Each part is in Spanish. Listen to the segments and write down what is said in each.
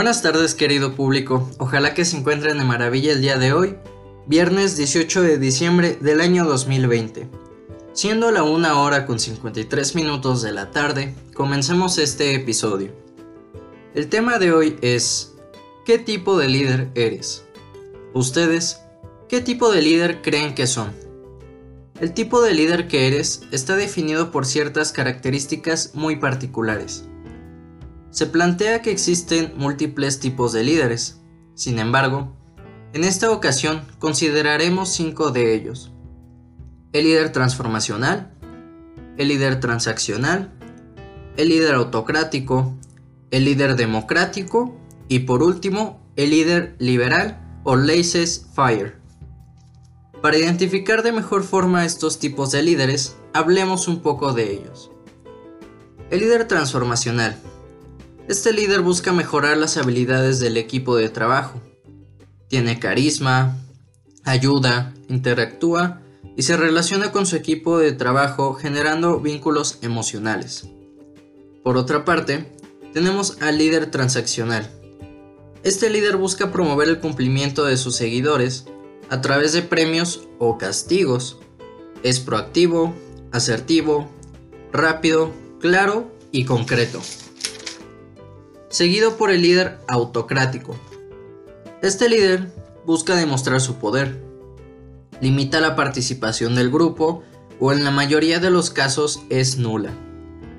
Buenas tardes querido público, ojalá que se encuentren de maravilla el día de hoy, viernes 18 de diciembre del año 2020. Siendo la 1 hora con 53 minutos de la tarde, comencemos este episodio. El tema de hoy es ¿qué tipo de líder eres? ¿Ustedes qué tipo de líder creen que son? El tipo de líder que eres está definido por ciertas características muy particulares. Se plantea que existen múltiples tipos de líderes. Sin embargo, en esta ocasión consideraremos cinco de ellos. El líder transformacional, el líder transaccional, el líder autocrático, el líder democrático y por último, el líder liberal o laissez-faire. Para identificar de mejor forma estos tipos de líderes, hablemos un poco de ellos. El líder transformacional este líder busca mejorar las habilidades del equipo de trabajo. Tiene carisma, ayuda, interactúa y se relaciona con su equipo de trabajo generando vínculos emocionales. Por otra parte, tenemos al líder transaccional. Este líder busca promover el cumplimiento de sus seguidores a través de premios o castigos. Es proactivo, asertivo, rápido, claro y concreto seguido por el líder autocrático. Este líder busca demostrar su poder, limita la participación del grupo o en la mayoría de los casos es nula,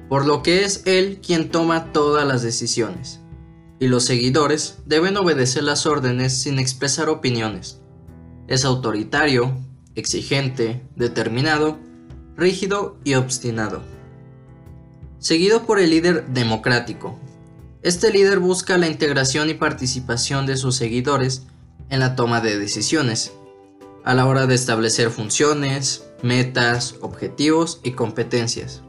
por lo que es él quien toma todas las decisiones, y los seguidores deben obedecer las órdenes sin expresar opiniones. Es autoritario, exigente, determinado, rígido y obstinado. Seguido por el líder democrático, este líder busca la integración y participación de sus seguidores en la toma de decisiones, a la hora de establecer funciones, metas, objetivos y competencias.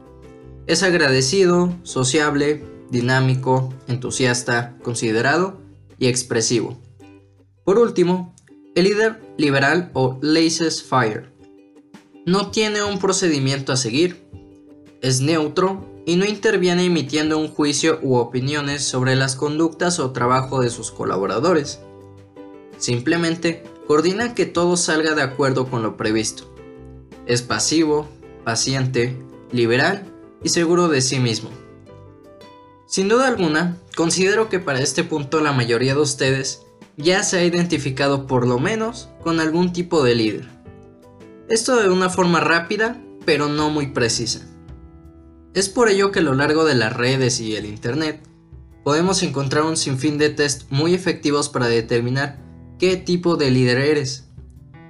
Es agradecido, sociable, dinámico, entusiasta, considerado y expresivo. Por último, el líder liberal o laissez-faire no tiene un procedimiento a seguir, es neutro y no interviene emitiendo un juicio u opiniones sobre las conductas o trabajo de sus colaboradores. Simplemente coordina que todo salga de acuerdo con lo previsto. Es pasivo, paciente, liberal y seguro de sí mismo. Sin duda alguna, considero que para este punto la mayoría de ustedes ya se ha identificado por lo menos con algún tipo de líder. Esto de una forma rápida, pero no muy precisa. Es por ello que a lo largo de las redes y el Internet podemos encontrar un sinfín de test muy efectivos para determinar qué tipo de líder eres,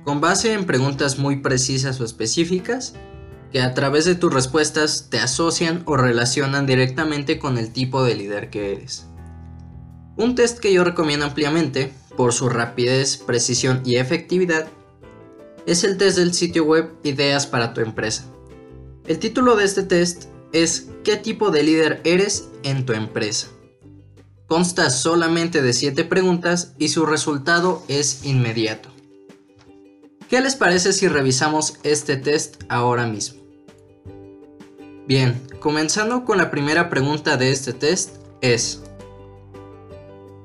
con base en preguntas muy precisas o específicas que a través de tus respuestas te asocian o relacionan directamente con el tipo de líder que eres. Un test que yo recomiendo ampliamente, por su rapidez, precisión y efectividad, es el test del sitio web Ideas para tu empresa. El título de este test es qué tipo de líder eres en tu empresa. Consta solamente de 7 preguntas y su resultado es inmediato. ¿Qué les parece si revisamos este test ahora mismo? Bien, comenzando con la primera pregunta de este test es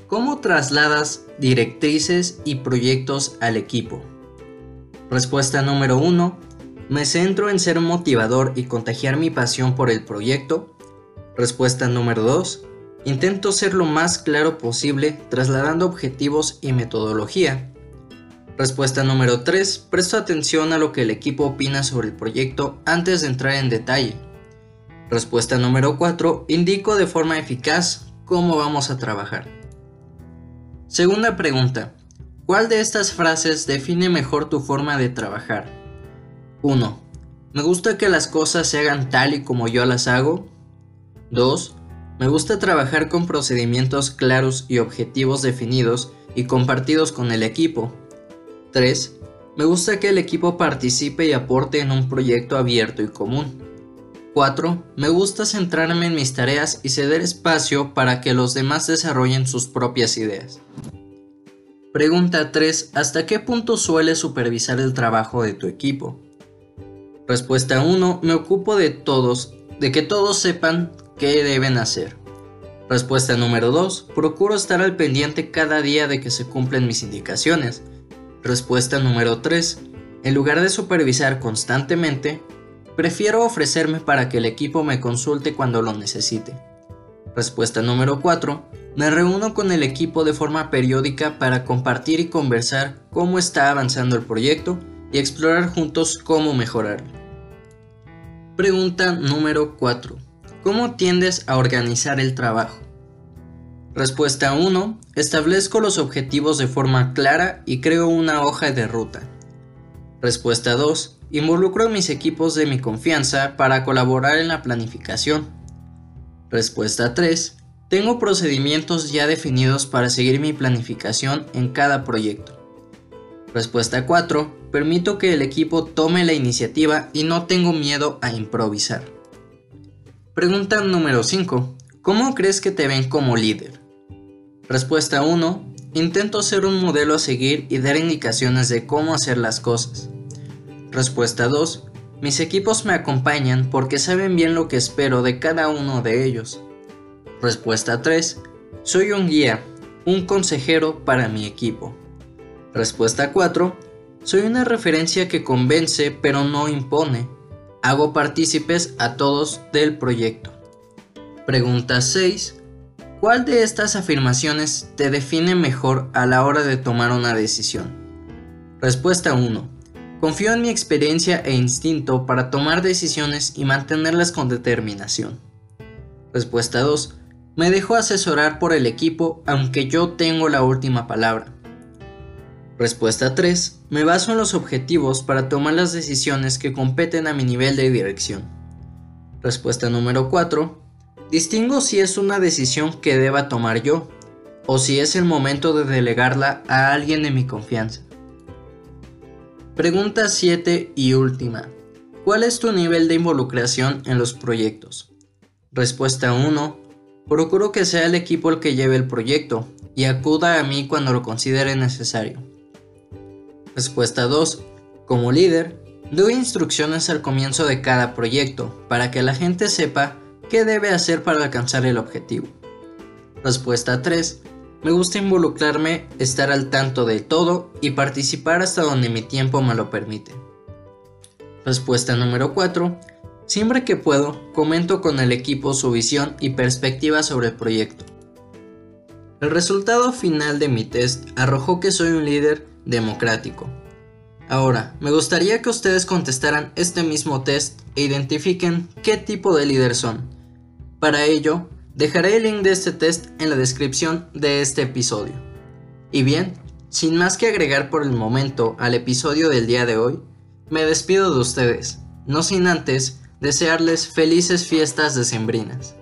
¿Cómo trasladas directrices y proyectos al equipo? Respuesta número 1 me centro en ser motivador y contagiar mi pasión por el proyecto. Respuesta número 2. Intento ser lo más claro posible trasladando objetivos y metodología. Respuesta número 3. Presto atención a lo que el equipo opina sobre el proyecto antes de entrar en detalle. Respuesta número 4. Indico de forma eficaz cómo vamos a trabajar. Segunda pregunta. ¿Cuál de estas frases define mejor tu forma de trabajar? 1. Me gusta que las cosas se hagan tal y como yo las hago. 2. Me gusta trabajar con procedimientos claros y objetivos definidos y compartidos con el equipo. 3. Me gusta que el equipo participe y aporte en un proyecto abierto y común. 4. Me gusta centrarme en mis tareas y ceder espacio para que los demás desarrollen sus propias ideas. Pregunta 3. ¿Hasta qué punto sueles supervisar el trabajo de tu equipo? Respuesta 1. Me ocupo de todos, de que todos sepan qué deben hacer. Respuesta número 2. Procuro estar al pendiente cada día de que se cumplen mis indicaciones. Respuesta número 3. En lugar de supervisar constantemente, prefiero ofrecerme para que el equipo me consulte cuando lo necesite. Respuesta número 4. Me reúno con el equipo de forma periódica para compartir y conversar cómo está avanzando el proyecto y explorar juntos cómo mejorarlo. Pregunta número 4. ¿Cómo tiendes a organizar el trabajo? Respuesta 1. Establezco los objetivos de forma clara y creo una hoja de ruta. Respuesta 2. Involucro a mis equipos de mi confianza para colaborar en la planificación. Respuesta 3. Tengo procedimientos ya definidos para seguir mi planificación en cada proyecto. Respuesta 4. Permito que el equipo tome la iniciativa y no tengo miedo a improvisar. Pregunta número 5. ¿Cómo crees que te ven como líder? Respuesta 1. Intento ser un modelo a seguir y dar indicaciones de cómo hacer las cosas. Respuesta 2. Mis equipos me acompañan porque saben bien lo que espero de cada uno de ellos. Respuesta 3. Soy un guía, un consejero para mi equipo. Respuesta 4. Soy una referencia que convence pero no impone. Hago partícipes a todos del proyecto. Pregunta 6. ¿Cuál de estas afirmaciones te define mejor a la hora de tomar una decisión? Respuesta 1. Confío en mi experiencia e instinto para tomar decisiones y mantenerlas con determinación. Respuesta 2. Me dejo asesorar por el equipo aunque yo tengo la última palabra. Respuesta 3. Me baso en los objetivos para tomar las decisiones que competen a mi nivel de dirección. Respuesta número 4. Distingo si es una decisión que deba tomar yo o si es el momento de delegarla a alguien de mi confianza. Pregunta 7 y última. ¿Cuál es tu nivel de involucración en los proyectos? Respuesta 1. Procuro que sea el equipo el que lleve el proyecto y acuda a mí cuando lo considere necesario. Respuesta 2. Como líder, doy instrucciones al comienzo de cada proyecto para que la gente sepa qué debe hacer para alcanzar el objetivo. Respuesta 3. Me gusta involucrarme, estar al tanto de todo y participar hasta donde mi tiempo me lo permite. Respuesta número 4. Siempre que puedo, comento con el equipo su visión y perspectiva sobre el proyecto. El resultado final de mi test arrojó que soy un líder democrático. Ahora, me gustaría que ustedes contestaran este mismo test e identifiquen qué tipo de líder son. Para ello, dejaré el link de este test en la descripción de este episodio. Y bien, sin más que agregar por el momento al episodio del día de hoy, me despido de ustedes, no sin antes desearles felices fiestas decembrinas.